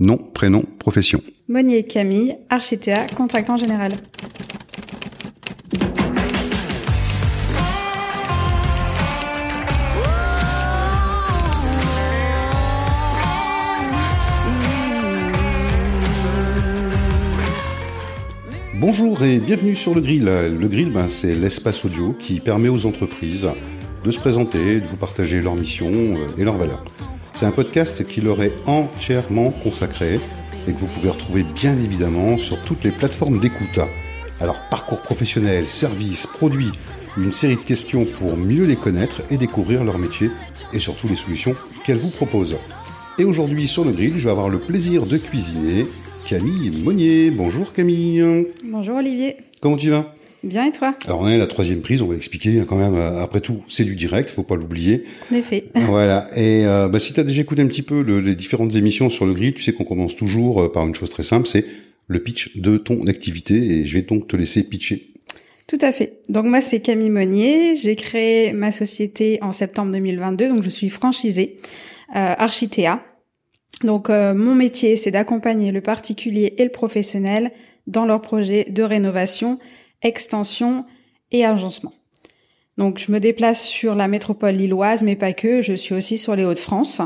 Nom, prénom, profession. Monnier Camille, Architea, contractant général. Bonjour et bienvenue sur le grill. Le grill, ben, c'est l'espace audio qui permet aux entreprises de se présenter, de vous partager leur mission euh, et leurs valeurs. C'est un podcast qui leur est entièrement consacré et que vous pouvez retrouver bien évidemment sur toutes les plateformes d'écoute. Alors parcours professionnel, services, produits, une série de questions pour mieux les connaître et découvrir leur métier et surtout les solutions qu'elles vous proposent. Et aujourd'hui sur le grill, je vais avoir le plaisir de cuisiner Camille Monnier. Bonjour Camille. Bonjour Olivier. Comment tu vas? Bien et toi? Alors on est à la troisième prise, on va l'expliquer hein, quand même. euh, Après tout, c'est du direct, faut pas l'oublier. En effet. Voilà. Et euh, bah, si tu as déjà écouté un petit peu le- les différentes émissions sur le grill, tu sais qu'on commence toujours euh, par une chose très simple, c'est le pitch de ton activité. Et je vais donc te laisser pitcher. Tout à fait. Donc moi c'est Camille Monnier. J'ai créé ma société en septembre 2022. Donc je suis franchisée euh, Architea. Donc euh, mon métier c'est d'accompagner le particulier et le professionnel dans leurs projets de rénovation, extension et agencement. Donc je me déplace sur la métropole lilloise, mais pas que. Je suis aussi sur les Hauts-de-France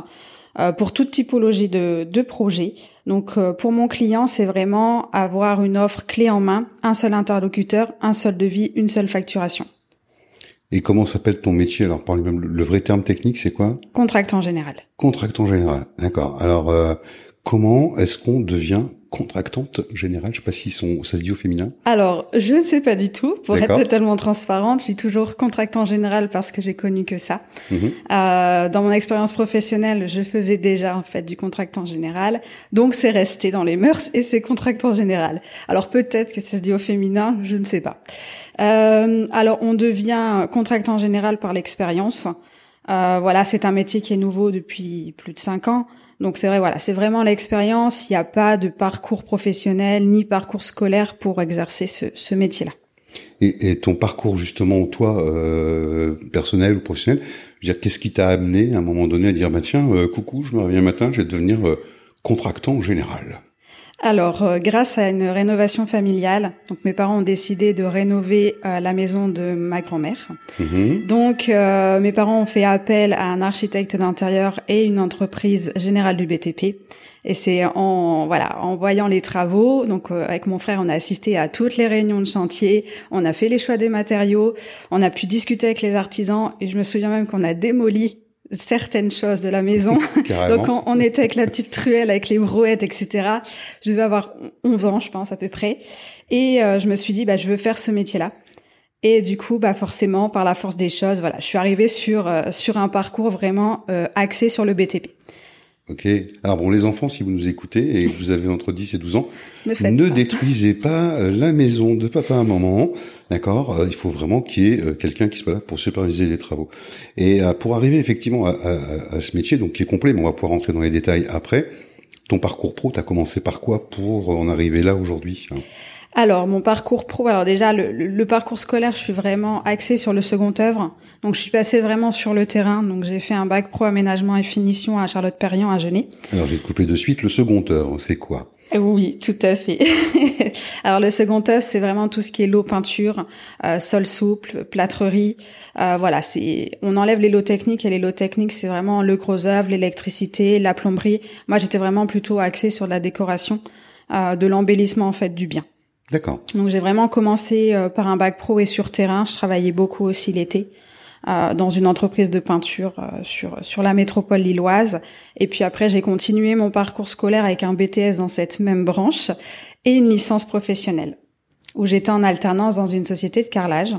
euh, pour toute typologie de, de projets. Donc euh, pour mon client, c'est vraiment avoir une offre clé en main, un seul interlocuteur, un seul devis, une seule facturation. Et comment s'appelle ton métier? Alors, par lui-même, le- le vrai terme technique, c'est quoi? Contractant général. Contractant général. D'accord. Alors, euh, comment est-ce qu'on devient contractante générale? Je sais pas si son, ça se dit au féminin. Alors, je ne sais pas du tout. Pour être totalement transparente, je suis toujours contractant général parce que j'ai connu que ça. Mhm. Euh, dans mon expérience professionnelle, je faisais déjà en fait du contractant général, donc c'est resté dans les mœurs et c'est contractant général. Alors peut-être que ça se dit au féminin, je ne sais pas. Euh, alors on devient contractant général par l'expérience. Euh, voilà, c'est un métier qui est nouveau depuis plus de cinq ans. Donc c'est vrai, voilà, c'est vraiment l'expérience. Il n'y a pas de parcours professionnel ni parcours scolaire pour exercer ce, ce métier-là. Et, et ton parcours justement, toi, euh, personnel ou professionnel, je veux dire, qu'est-ce qui t'a amené à un moment donné à dire, bah tiens, euh, coucou, je me un matin, je vais devenir euh, contractant général? Alors, euh, grâce à une rénovation familiale, donc mes parents ont décidé de rénover euh, la maison de ma grand-mère. Mhm. Donc, euh, mes parents ont fait appel à un architecte d'intérieur et une entreprise générale du BTP. Et c'est en voilà, en voyant les travaux, donc euh, avec mon frère, on a assisté à toutes les réunions de chantier, on a fait les choix des matériaux, on a pu discuter avec les artisans, et je me souviens même qu'on a démoli certaines choses de la maison. Donc on, on était avec la petite truelle, avec les brouettes, etc. Je devais avoir 11 ans, je pense à peu près. Et euh, je me suis dit, bah, je veux faire ce métier-là. Et du coup, bah forcément, par la force des choses, voilà, je suis arrivée sur euh, sur un parcours vraiment euh, axé sur le BTP. Ok. Alors bon, les enfants, si vous nous écoutez et que vous avez entre 10 et 12 ans, Ne détruisez pas euh, la maison de papa à maman, d'accord Euh, Il faut vraiment qu'il y ait euh, quelqu'un qui soit là pour superviser les travaux. Et pour arriver effectivement à, à- à ce métier, donc qui est complet, mais on va pouvoir rentrer dans les détails après. Ton parcours pro, t'as commencé par quoi pour en arriver là aujourd'hui hein? Alors, mon parcours pro, alors déjà, le, le- parcours scolaire, je suis vraiment axée sur le second œuvre. Donc, je suis passée vraiment sur le terrain. Donc, j'ai fait un bac pro aménagement et finition à Charlotte-Perriand à Genet. Alors, je vais te couper de suite. Le second œuvre, c'est quoi? Euh, Oui, tout à fait. Alors le second œuvre, c'est vraiment tout ce qui est l'eau peinture, euh, sol souple, plâtrerie. Euh, voilà, c'est on enlève les lots techniques et les lots techniques, c'est vraiment le gros œuvre, l'électricité, la plomberie. Moi, j'étais vraiment plutôt axée sur la décoration, euh, de l'embellissement en fait du bien. D'accord. Donc j'ai vraiment commencé euh, par un bac pro et sur terrain. Je travaillais beaucoup aussi l'été euh, dans une entreprise de peinture euh, sur sur la métropole lilloise. Et puis après j'ai continué mon parcours scolaire avec un BTS dans cette même branche et une licence professionnelle où j'étais en alternance dans une société de carrelage.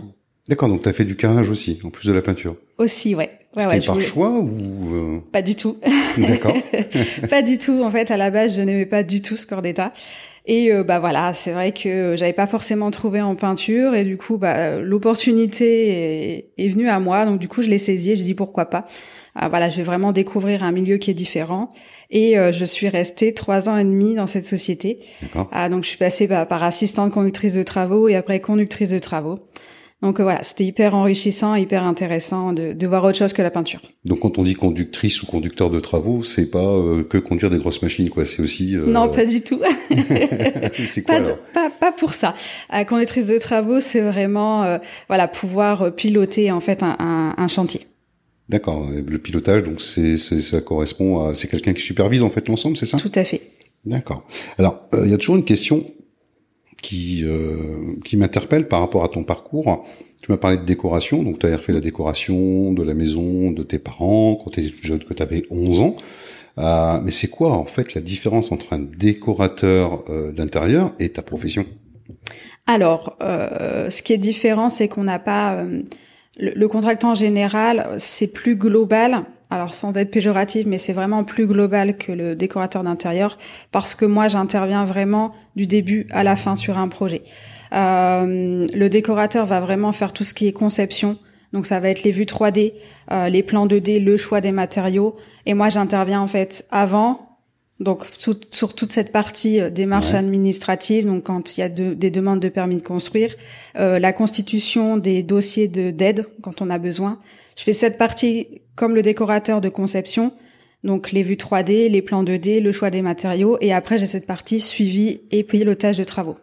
D'accord, donc tu as fait du carrelage aussi, en plus de la peinture. Aussi, ouais. Ouais, C'était ouais, par voulais- choix ou... euh, Pas du tout. D'accord. pas du tout. En fait, à la base, je n'aimais pas du tout ce corps d'état. Et euh, bah voilà, c'est vrai que j'avais pas forcément trouvé en peinture et du coup, bah l'opportunité est, est venue à moi. Donc du coup, je l'ai saisie. et J'ai dit pourquoi pas. Ah, voilà, je vais vraiment découvrir un milieu qui est différent. Et euh, je suis restée trois ans et demi dans cette société. Ah, donc je suis passée bah, par assistante conductrice de travaux et après conductrice de travaux. Donc euh, voilà, c'était hyper enrichissant, hyper intéressant de, de, voir autre chose que la peinture. Donc quand on dit conductrice ou conducteur de travaux, c'est pas euh, que conduire des grosses machines, quoi. C'est aussi. Euh... Non, pas du tout. c'est quoi pas, alors pas, pas pour ça. La conductrice de travaux, c'est vraiment euh, voilà pouvoir piloter en fait un, un, un chantier. D'accord. Le pilotage, donc c'est ça correspond à c'est quelqu'un qui supervise en fait l'ensemble, c'est ça? Tout à fait. D'accord. Alors il y a toujours une question qui euh, qui m'interpelle par rapport à ton parcours. Tu m'as parlé de décoration, donc tu as fait la décoration de la maison de tes parents quand tu étais jeune, que tu avais 11 ans. Euh, mais c'est quoi en fait la différence entre un décorateur euh, d'intérieur et ta profession? Alors, euh, ce qui est différent, c'est qu'on n'a pas euh, le, le contractant en général, c'est plus global alors sans être péjoratif, mais c'est vraiment plus global que le décorateur d'intérieur parce que moi j'interviens vraiment du début à la fin sur un projet. Euh, le décorateur va vraiment faire tout ce qui est conception, donc ça va être les vues 3D, euh, les plans 2D, le choix des matériaux, et moi j'interviens en fait avant. Donc sur, sur toute cette partie euh, démarche Ouais. administrative, donc quand il y a de- des demandes de permis de construire, euh, la constitution des dossiers de d'aide quand on a besoin. Je fais cette partie comme le décorateur de conception, donc les vues 3D, les plans 2D, le choix des matériaux, et après j'ai cette partie suivi et pilotage de travaux.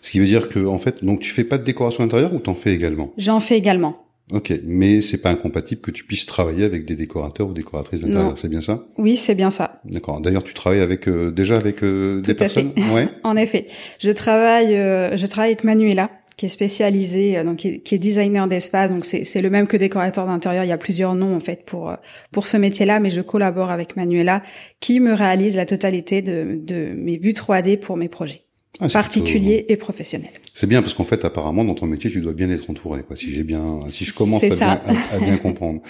Ce qui veut dire que en fait, donc tu fais pas de décoration intérieure ou t'en fais également? J'en fais également. Ok, mais c'est pas incompatible que tu puisses travailler avec des décorateurs ou décoratrices d'intérieur, c'est bien ça? Oui, c'est bien ça. D'accord. D'ailleurs, tu travailles avec euh, déjà avec euh, des fait. personnes? Ouais. En effet, je travaille, euh, je travaille avec Manuela, qui est spécialisée, euh, donc qui est, qui est designer d'espace. Donc c'est c'est le même que décorateur d'intérieur. Il y a plusieurs noms en fait pour euh, pour ce métier-là, mais je collabore avec Manuela, qui me réalise la totalité de de mes vues 3D pour mes projets Ah, particuliers et professionnels. C'est bien parce qu'en fait, apparemment, dans ton métier, tu dois bien être entouré. Quoi, si j'ai bien, si je commence à bien, à, à bien comprendre.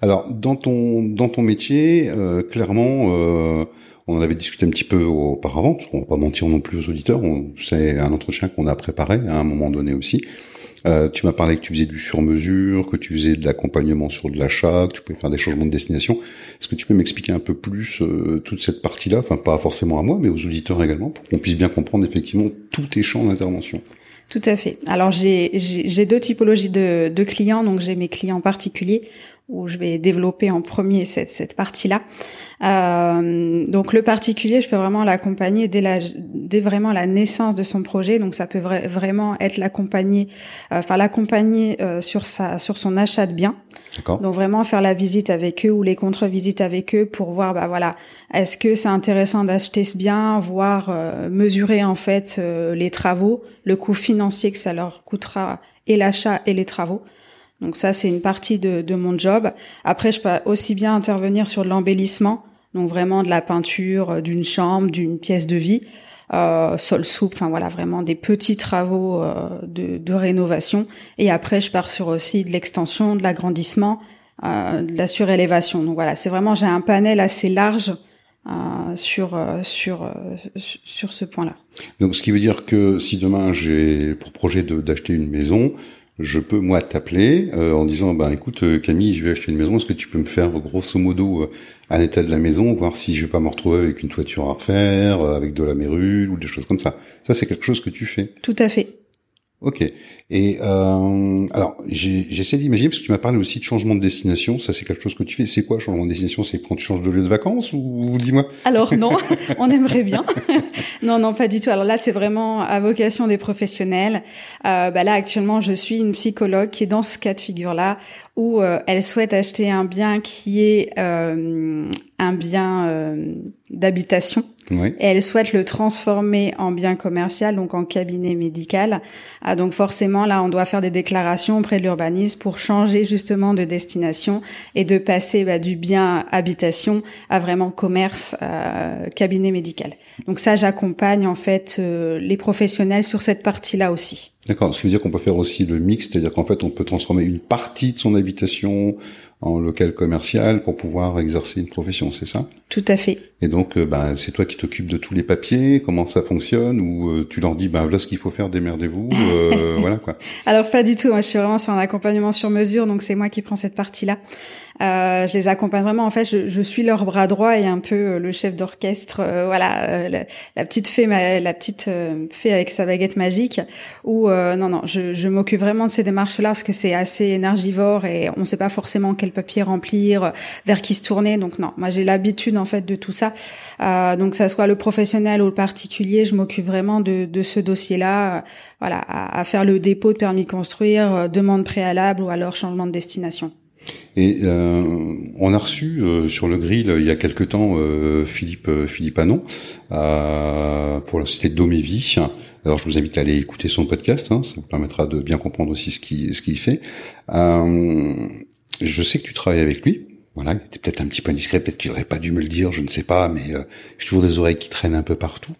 Alors, dans ton dans ton métier, euh, clairement, euh, on en avait discuté un petit peu auparavant, parce qu'on va pas mentir non plus aux auditeurs. C'est un entretien qu'on a préparé à un moment donné aussi. Euh, tu m'as parlé que tu faisais du sur-mesure, que tu faisais de l'accompagnement sur de l'achat, que tu pouvais faire des changements de destination. Est-ce que tu peux m'expliquer un peu plus euh, toute cette partie-là, enfin pas forcément à moi, mais aux auditeurs également, pour qu'on puisse bien comprendre effectivement tous tes champs d'intervention Tout à fait. Alors j'ai deux typologies de, de clients. Donc j'ai mes clients particuliers où je vais développer en premier cette cette partie-là. Euh, donc le particulier, je peux vraiment l'accompagner dès la dès vraiment la naissance de son projet. Donc ça peut vra- vraiment être l'accompagner, euh, enfin l'accompagner euh, sur sa sur son achat de biens. D'accord Donc vraiment faire la visite avec eux ou les contre-visites avec eux pour voir bah voilà est-ce que c'est intéressant d'acheter ce bien, voir euh, mesurer en fait euh, les travaux, le coût financier que ça leur coûtera et l'achat et les travaux. Donc ça c'est une partie de, mon job. Après je peux aussi bien intervenir sur l'embellissement, donc vraiment de la peinture euh, d'une chambre, d'une pièce de vie, euh, sol soupe, enfin voilà vraiment des petits travaux euh, de, rénovation. Et après je pars sur aussi de l'extension, de l'agrandissement, de la surélévation. Donc voilà, c'est vraiment j'ai un panel assez large sur sur sur ce point-là. Donc, ce qui veut dire que si demain j'ai pour projet d'acheter une maison, je peux moi t'appeler euh, en disant ben écoute euh, Camille, je vais acheter une maison, est-ce que tu peux me faire grosso modo euh, un état de la maison, voir si je vais pas me retrouver avec une toiture à refaire, avec de la mérule ou des choses comme ça? Ça c'est quelque chose que tu fais. Tout à fait. Ok. Et euh, alors j'essaie d'imaginer parce que tu m'as parlé aussi de changement de destination. Ça c'est quelque chose que tu fais. C'est quoi changement de destination? C'est quand tu changes de lieu de vacances ou dis-moi? Alors non, on aimerait bien. non, non, pas du tout. Alors là, c'est vraiment à vocation des professionnels. Euh, bah là, actuellement, je suis une psychologue qui est dans ce cas de figure-là, où euh, elle souhaite acheter un bien qui est euh, un bien euh, d'habitation. Oui. Et elle souhaite le transformer en bien commercial, donc en cabinet médical. Ah, donc forcément, là, on doit faire des déclarations auprès de l'urbanisme pour changer justement de destination et de passer bah, du bien habitation à vraiment commerce, euh, cabinet médical. Donc ça, j'accompagne en fait euh, les professionnels sur cette partie-là aussi. D'accord, ce qui veut dire qu'on peut faire aussi le mix, c'est-à-dire qu'en fait on peut transformer une partie de son habitation en local commercial pour pouvoir exercer une profession, c'est ça? Tout à fait. Et donc euh, ben, c'est toi qui t'occupes de tous les papiers, comment ça fonctionne, ou euh, tu leur dis ben voilà ce qu'il faut faire, démerdez-vous, euh, voilà quoi. Alors pas du tout. Moi, je suis vraiment sur un accompagnement sur mesure, donc c'est moi qui prends cette partie-là. Euh, je les accompagne vraiment. En fait, je, je, suis leur bras droit et un peu euh, le chef d'orchestre. Euh, voilà, euh, la, petite fée, la petite fée avec sa baguette magique. Ou non, non, je, je m'occupe vraiment de ces démarches-là parce que c'est assez énergivore et on ne sait pas forcément quel papier remplir, vers qui se tourner. Donc non, moi j'ai l'habitude en fait de tout ça. donc que ça soit le professionnel ou le particulier, je m'occupe vraiment de, de ce dossier-là. voilà, à, à, faire le dépôt de permis de construire, demande préalable ou alors changement de destination. Et euh, on a reçu euh, sur le grill il y a quelque temps euh, Philippe Philippe Anon pour la société Domévie. Alors je vous invite à aller écouter son podcast, hein, ça vous permettra de bien comprendre aussi ce ce qu'il fait. je sais que tu travailles avec lui. Voilà, il était peut-être un petit peu indiscret, peut-être qu'il aurait pas dû me le dire, je ne sais pas, mais euh, j'ai toujours des oreilles qui traînent un peu partout.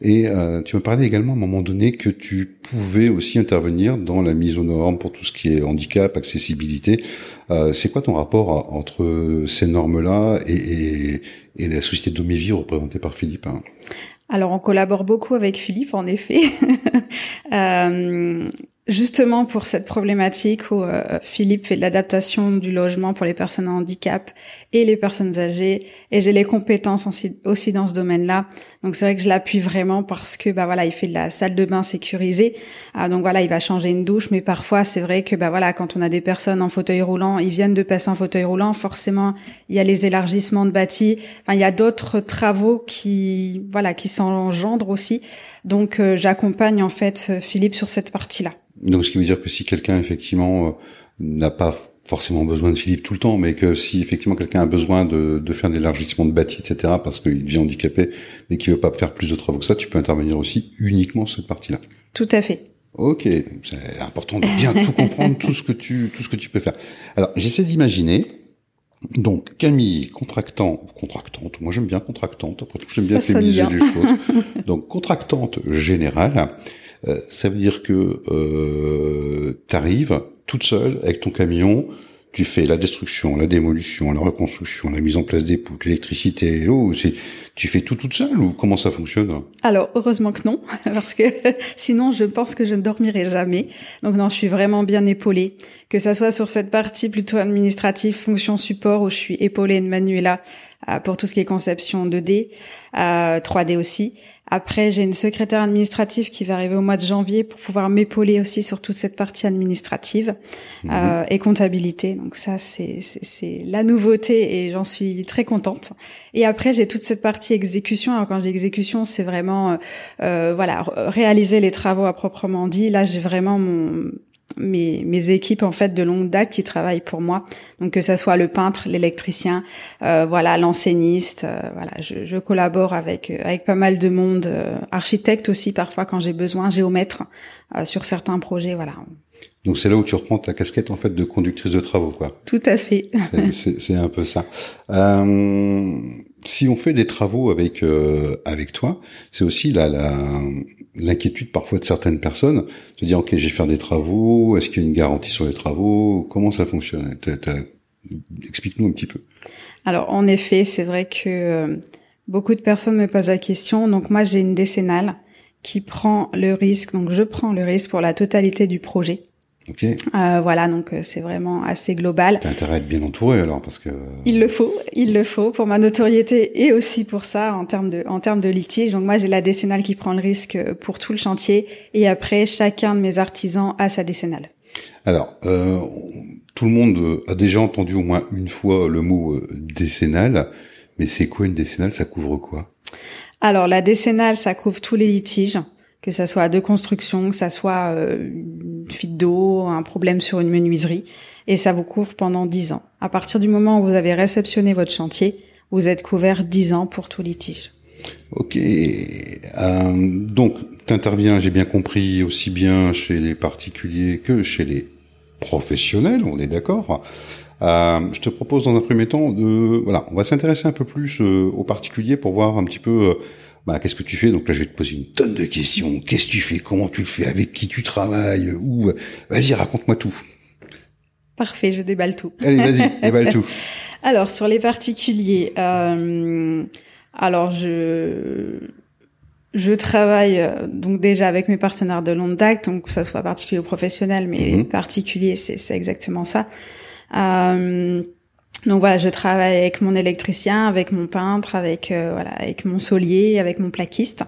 Et euh, tu me parlais également à un moment donné que tu pouvais aussi intervenir dans la mise aux normes pour tout ce qui est handicap, accessibilité. Euh, c'est quoi ton rapport entre ces normes-là et, la société Domivie représentée par Philippe hein? Alors on collabore beaucoup avec Philippe en effet. Justement pour cette problématique où euh, Philippe fait de l'adaptation du logement pour les personnes en handicap et les personnes âgées et j'ai les compétences aussi, dans ce domaine-là. Donc c'est vrai que je l'appuie vraiment parce que bah voilà, il fait de la salle de bain sécurisée. Ah, donc voilà, il va changer une douche mais parfois c'est vrai que bah voilà, quand on a des personnes en fauteuil roulant, ils viennent de passer en fauteuil roulant, forcément, il y a les élargissements de bâtis, enfin, il y a d'autres travaux qui voilà, qui s'engendrent aussi. Donc euh, j'accompagne en fait Philippe sur cette partie-là. Donc, ce qui veut dire que si quelqu'un effectivement euh, n'a pas forcément besoin de Philippe tout le temps, mais que si effectivement quelqu'un a besoin de, de faire de l'élargissement de bâti, etc., parce qu'il devient handicapé mais qu'il veut pas faire plus de travaux que ça, tu peux intervenir aussi uniquement sur cette partie-là. Tout à fait. Ok, c'est important de bien tout comprendre, tout ce que tu tout ce que tu peux faire. Alors, j'essaie d'imaginer. Donc Camille, contractant, contractante, moi j'aime bien contractante, après tout j'aime bien féminiser les choses. Donc contractante générale, euh, ça veut dire que euh, tu arrives toute seule avec ton camion, tu fais la destruction, la démolution, la reconstruction, la mise en place des poutres, l'électricité, l'eau. Tu fais tout toute seule ou comment ça fonctionne? Alors heureusement que non, parce que sinon je pense que je ne dormirai jamais. Donc non, je suis vraiment bien épaulée, que ça soit sur cette partie plutôt administrative, fonction support où je suis épaulée de Manuela euh, pour tout ce qui est conception 2D, euh, 3D aussi. Après, j'ai une secrétaire administrative qui va arriver au mois de janvier pour pouvoir m'épauler aussi sur toute cette partie administrative mhm. euh, et comptabilité. Donc ça, c'est la nouveauté et j'en suis très contente. Et après, j'ai toute cette partie exécution. Alors quand j'ai exécution, c'est vraiment euh, euh voilà réaliser les travaux à proprement dit. Là, j'ai vraiment mon mes, mes équipes en fait de longue date qui travaillent pour moi. Donc que ça soit le peintre, l'électricien, euh, voilà l'enseigniste, euh, voilà, je, je, collabore avec euh, avec pas mal de monde, euh, architecte aussi parfois quand j'ai besoin, géomètre sur certains projets, voilà. Donc c'est là où tu reprends ta casquette en fait de conductrice de travaux, quoi. Tout à fait. c'est un peu ça. si on fait des travaux avec avec toi, c'est aussi la, la l'inquiétude parfois de certaines personnes, de dire ok, je vais faire des travaux, est-ce qu'il y a une garantie sur les travaux, comment ça fonctionne? Explique-nous un petit peu. Alors en effet, c'est vrai que euh, beaucoup de personnes me posent la question. Donc moi, j'ai une décennale qui prend le risque, donc je prends le risque pour la totalité du projet. Okay. Euh, voilà, donc euh, c'est vraiment assez global. T'as intérêt à être bien entouré alors, parce que. Il le faut, il le faut pour ma notoriété et aussi pour ça en termes de en termes de litige. Donc moi j'ai la décennale qui prend le risque pour tout le chantier et après chacun de mes artisans a sa décennale. Alors euh, tout le monde a déjà entendu au moins une fois le mot euh, décennale, mais c'est quoi une décennale? Ça couvre quoi? Alors la décennale ça couvre tous les litiges que ça soit de construction, que ça soit euh, une fuite d'eau, un problème sur une menuiserie, et ça vous couvre pendant 10 ans. À partir du moment où vous avez réceptionné votre chantier, vous êtes couvert 10 ans pour tout litige. Ok. Euh, donc, tu interviens, j'ai bien compris, aussi bien chez les particuliers que chez les professionnels, on est d'accord. Euh, je te propose dans un premier temps de, voilà, on va s'intéresser un peu plus euh, aux particuliers pour voir un petit peu euh, bah, qu'est-ce que tu fais Donc là, je vais te poser une tonne de questions. Qu'est-ce que tu fais? Comment tu le fais? Avec qui tu travailles? Ou Vas-y, raconte-moi tout. Parfait, je déballe tout. Allez, vas-y, déballe tout. Alors, sur les particuliers, euh, alors je je travaille donc déjà avec mes partenaires de longue date, donc que ça soit particulier ou professionnel, mais mhm. particulier, c'est exactement ça. Euh, Donc voilà, je travaille avec mon électricien, avec mon peintre, avec euh, voilà, avec mon solier, avec mon plaquiste.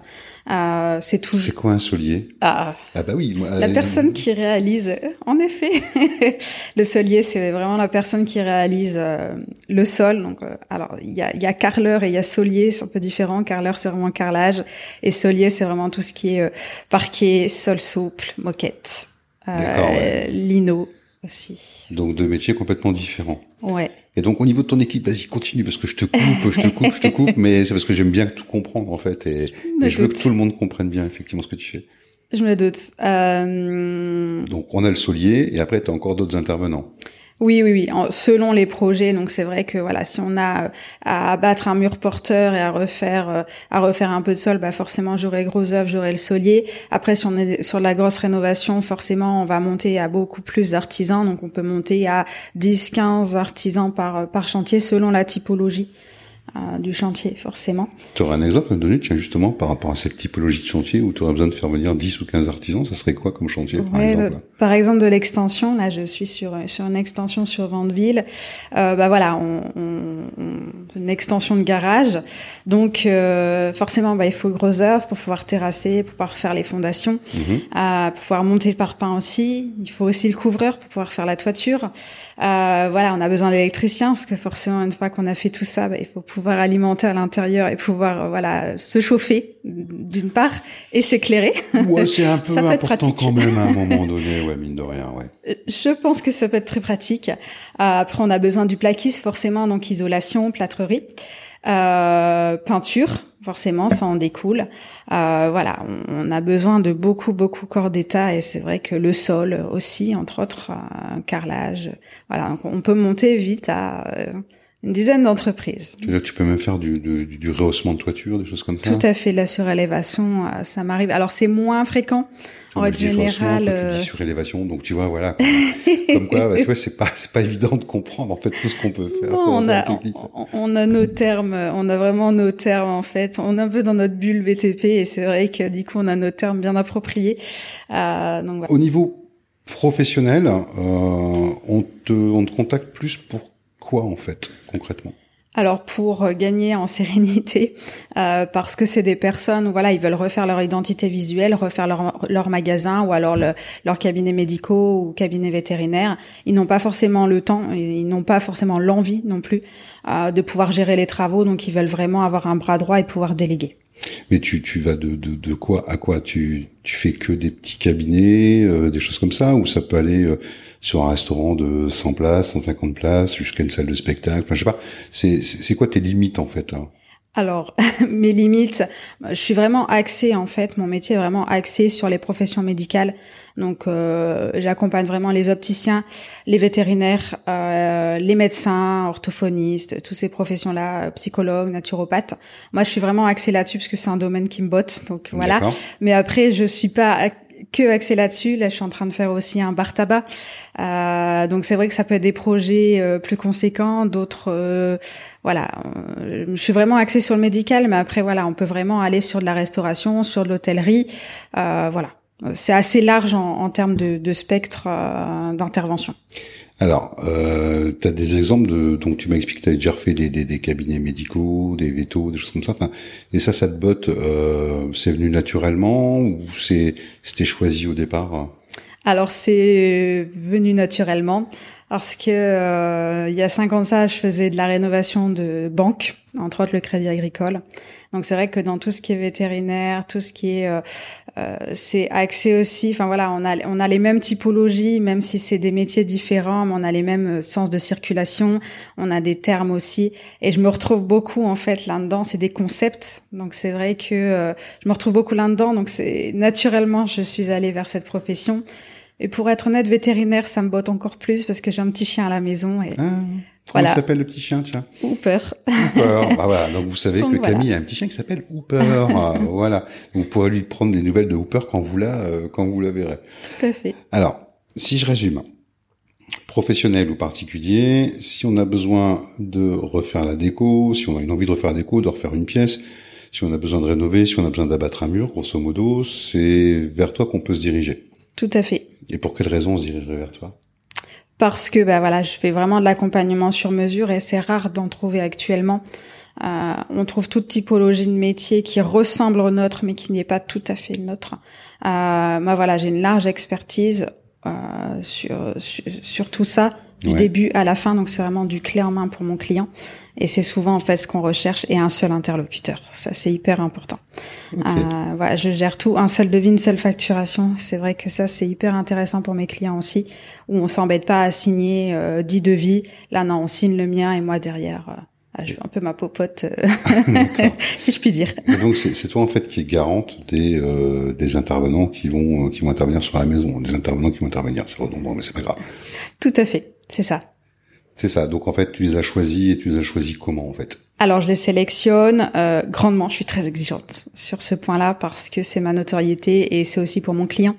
Euh, c'est tout. C'est quoi un solier? Ah. ah bah oui. Moi, la euh, personne qui réalise, en effet, le solier, c'est vraiment la personne qui réalise euh, le sol. Donc, euh, alors il y a, y a carreleur et il y a solier, c'est un peu différent. Carreleur, c'est vraiment carrelage, et solier, c'est vraiment tout ce qui est parquet, sol souple, moquette, ouais. lino aussi. Donc deux métiers complètement différents. Ouais. Et donc au niveau de ton équipe, vas-y continue parce que je te coupe, je te coupe, je te coupe, mais c'est parce que j'aime bien tout comprendre en fait et, je, et je veux que tout le monde comprenne bien effectivement ce que tu fais. Je me doute. Euh... Donc on a le solier et après tu as encore d'autres intervenants. Oui, oui, oui. selon les projets, donc c'est vrai que voilà, si on a euh, à abattre un mur porteur et à refaire euh, à refaire un peu de sol, bah forcément j'aurai gros œuvre, j'aurai le solier. Après, si on est sur la grosse rénovation, forcément on va monter à beaucoup plus d'artisans, donc on peut monter à 10, 15 artisans par par chantier selon la typologie. Euh, du chantier, forcément. Tu aurais un exemple à me donner, tiens, justement, par rapport à cette typologie de chantier où tu aurais besoin de faire venir 10 ou 15 artisans, ça serait quoi comme chantier, par exemple Par exemple, de l'extension, là, je suis sur, sur une extension sur Vandeville. Euh, bah voilà, on, on, une extension de garage. Donc, euh, forcément, bah, il faut gros œuvre pour pouvoir terrasser, pour pouvoir faire les fondations, Mhm. euh, pour pouvoir monter le parpaing aussi. Il faut aussi le couvreur pour pouvoir faire la toiture. Euh, voilà, on a besoin d'électriciens parce que forcément, une fois qu'on a fait tout ça, bah, il faut pouvoir alimenter à l'intérieur et pouvoir euh, voilà se chauffer d'une part et s'éclairer. Ouais, c'est un peu Ça important pratique. quand même à un moment donné, ouais, mine de rien, ouais. Euh, Je pense que ça peut être très pratique. Euh, après, on a besoin du plaquis forcément, donc isolation, plâtrerie, euh, peinture, forcément, ça en découle. Euh, voilà, on, a besoin de beaucoup, beaucoup corps d'état et c'est vrai que le sol aussi, entre autres, euh, carrelage. Voilà, on peut monter vite à euh, une dizaine d'entreprises. Tu peux même faire du, du, du rehaussement de toiture, des choses comme ça. Tout à fait, la surélévation, euh, ça m'arrive. Alors c'est moins fréquent. En règle générale, toi, tu euh, dis surélévation, donc tu vois, voilà. Comme, comme quoi, bah, tu vois, c'est pas, c'est pas évident de comprendre en fait tout ce qu'on peut faire. Non, on a, on, on a nos termes, on a vraiment nos termes en fait. On est un peu dans notre bulle BTP et c'est vrai que du coup on a nos termes bien appropriés. Euh, donc voilà. Au niveau professionnel, euh, on te, on te contacte plus pour quoi en fait, concrètement? Alors pour euh, gagner en sérénité, euh, parce que c'est des personnes où voilà ils veulent refaire leur identité visuelle, refaire leur, leur magasin ou alors le, leur cabinet médicaux ou cabinet vétérinaire, ils n'ont pas forcément le temps, ils n'ont pas forcément l'envie non plus euh, de pouvoir gérer les travaux, donc ils veulent vraiment avoir un bras droit et pouvoir déléguer. Mais tu, tu vas de, de, de quoi? À quoi? Tu, tu fais que des petits cabinets, euh, des choses comme ça, ou ça peut aller sur un restaurant de 100 places, 150 places, jusqu'à une salle de spectacle. Enfin, je sais pas. C'est, c'est quoi tes limites en fait hein? Alors, mes limites, je suis vraiment axée en fait, mon métier est vraiment axé sur les professions médicales. Donc, euh, j'accompagne vraiment les opticiens, les vétérinaires, euh, les médecins, orthophonistes, toutes ces professions-là, psychologues, naturopathes. Moi, je suis vraiment axée là-dessus parce que c'est un domaine qui me botte. Donc voilà. D'accord. Mais après, je suis pas que axée là-dessus. Là, je suis en train de faire aussi un bar tabac. Euh, donc c'est vrai que ça peut être des projets euh, plus conséquents, d'autres. euh, voilà, euh, je suis vraiment axée sur le médical, mais après voilà, on peut vraiment aller sur de la restauration, sur de l'hôtellerie. Euh, voilà, c'est assez large en, en termes de, de spectre euh, d'intervention. Alors, euh, tu as des exemples de donc tu m'as expliqué que tu avais déjà refait des, des, des cabinets médicaux, des vétos, des choses comme ça. Enfin, et ça, ça te botte. Euh, c'est venu naturellement ou c'est c'était choisi au départ? Alors c'est venu naturellement parce que euh, il y a cinq ans de ça, je faisais de la rénovation de banque, entre autres le Crédit Agricole. Donc c'est vrai que dans tout ce qui est vétérinaire, tout ce qui est, euh, euh, c'est axé aussi. Enfin voilà, on a on a les mêmes typologies, même si c'est des métiers différents, mais on a les mêmes euh, sens de circulation. On a des termes aussi, et je me retrouve beaucoup en fait là-dedans. C'est des concepts, donc c'est vrai que euh, je me retrouve beaucoup là-dedans. Donc c'est naturellement, je suis allée vers cette profession. Et pour être honnête, vétérinaire, ça me botte encore plus parce que j'ai un petit chien à la maison et Ah, Comment Voilà. il s'appelle le petit chien, tiens Hooper. Hooper. bah voilà, donc vous savez Donc que voilà. Camille a un petit chien qui s'appelle Hooper. Ah, voilà. Vous pourrez lui prendre des nouvelles de Hooper quand vous la euh, quand vous la verrez. Tout à fait. Alors, si je résume, professionnel ou particulier, si on a besoin de refaire la déco, si on a une envie de refaire la déco, de refaire une pièce, si on a besoin de rénover, si on a besoin d'abattre un mur, grosso modo, c'est vers toi qu'on peut se diriger. Tout à fait. Et pour quelle raison on se dirigerait vers toi? Parce que bah voilà, je fais vraiment de l'accompagnement sur mesure et c'est rare d'en trouver actuellement. Euh, on trouve toute typologie de métier qui ressemble au nôtre mais qui n'est pas tout à fait le nôtre. Euh, moi voilà, j'ai une large expertise euh, sur, sur, sur tout ça du début à la fin. Donc c'est vraiment du clé en main pour mon client. Et c'est souvent en fait ce qu'on recherche et un seul interlocuteur. Ça c'est hyper important. Euh, voilà, je gère tout, un seul devis, une seule facturation. C'est vrai que ça c'est hyper intéressant pour mes clients aussi, où on s'embête pas à signer euh, 10 devis. Là non, on signe le mien et moi derrière. Euh, ah, je fais un peu ma popote, euh, si je puis dire. Et donc c'est toi en fait qui est garante des euh, des intervenants qui vont qui vont intervenir sur la maison, des intervenants qui vont intervenir sur redondant, mais c'est pas grave. Tout à fait. C'est ça. C'est ça. Donc en fait, tu les as choisis et tu les as choisis comment en fait? Alors je les sélectionne euh, grandement. Je suis très exigeante sur ce point-là parce que c'est ma notoriété et c'est aussi pour mon client.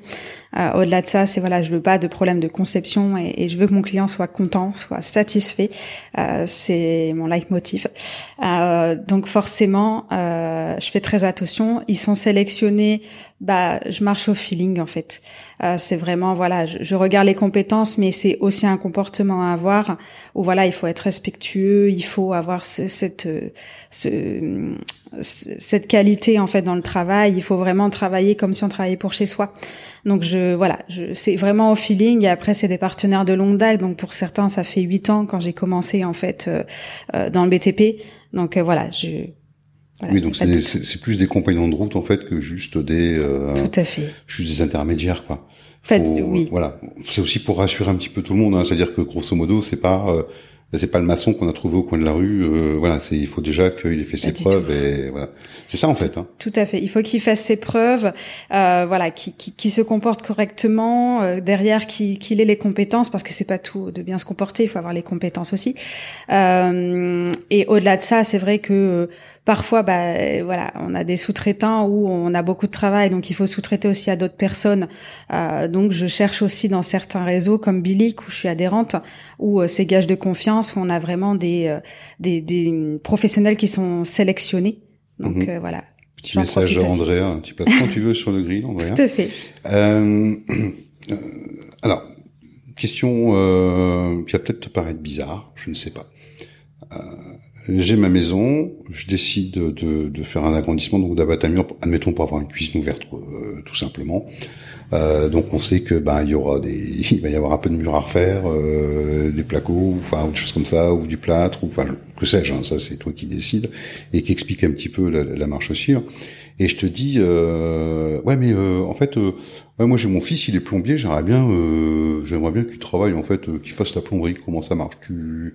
Euh, au-delà de ça, c'est voilà, je veux pas de problème de conception et, je veux que mon client soit content, soit satisfait. Euh, c'est mon leitmotiv. Euh, donc forcément, euh, je fais très attention. Ils sont sélectionnés. Bah, je marche au feeling en fait. Euh, c'est vraiment voilà, je, je, regarde les compétences, mais c'est aussi un comportement à avoir. Où voilà, il faut être respectueux, il faut avoir cette ce, cette qualité en fait dans le travail. Il faut vraiment travailler comme si on travaillait pour chez soi. Donc je voilà, je, c'est vraiment au feeling. Et après c'est des partenaires de longue date. Donc pour certains ça fait huit ans quand j'ai commencé en fait euh, euh, dans le BTP. Donc euh, voilà, je oui, donc c'est plus des compagnons de route en fait que juste des tout à fait juste des intermédiaires quoi. oui. Voilà, c'est aussi pour rassurer un petit peu tout le monde. Hein. C'est-à-dire que grosso modo, c'est pas c'est pas le maçon qu'on a trouvé au coin de la rue. Euh, voilà, c'est il faut déjà qu'il ait fait ses preuves et voilà. C'est ça en fait. Hein. Tout à fait. Il faut qu'il fasse ses preuves, euh, voilà, qui, qui, qui, se comporte correctement euh, derrière, qu'il ait les compétences parce que c'est pas tout de bien se comporter. Il faut avoir les compétences aussi. Euh, et au-delà de ça, c'est vrai que parfois, bah voilà, on a des sous-traitants où on a beaucoup de travail, donc il faut sous-traiter aussi à d'autres personnes. Euh, donc je cherche aussi dans certains réseaux comme Bilic où je suis adhérente, où c'est gage de confiance où on a vraiment des, euh, des, des professionnels qui sont sélectionnés. Donc euh, voilà. Petit message à Andrea, tu passes quand tu veux sur le grill, Andrea. Tout à fait. Euh, euh alors, question euh, qui va peut-être te paraître bizarre, je ne sais pas. Euh, j'ai ma maison, je décide de, de, faire un agrandissement, donc d'abattre un mur, admettons pour avoir une cuisine ouverte, tout simplement. Euh, donc on sait que ben il y aura des, il va y avoir un peu de mur à refaire, euh, des placos, enfin ou des choses comme ça, ou du plâtre, ou enfin que sais-je. Hein, ça c'est toi qui décides et qui explique un petit peu la, la marche aussi. Et je te dis, euh, ouais mais euh, en fait, euh, ouais, moi j'ai mon fils, il est plombier, j'aimerais bien, j'aimerais bien qu'il travaille en fait, qu'il fasse la plomberie. Comment ça marche Tu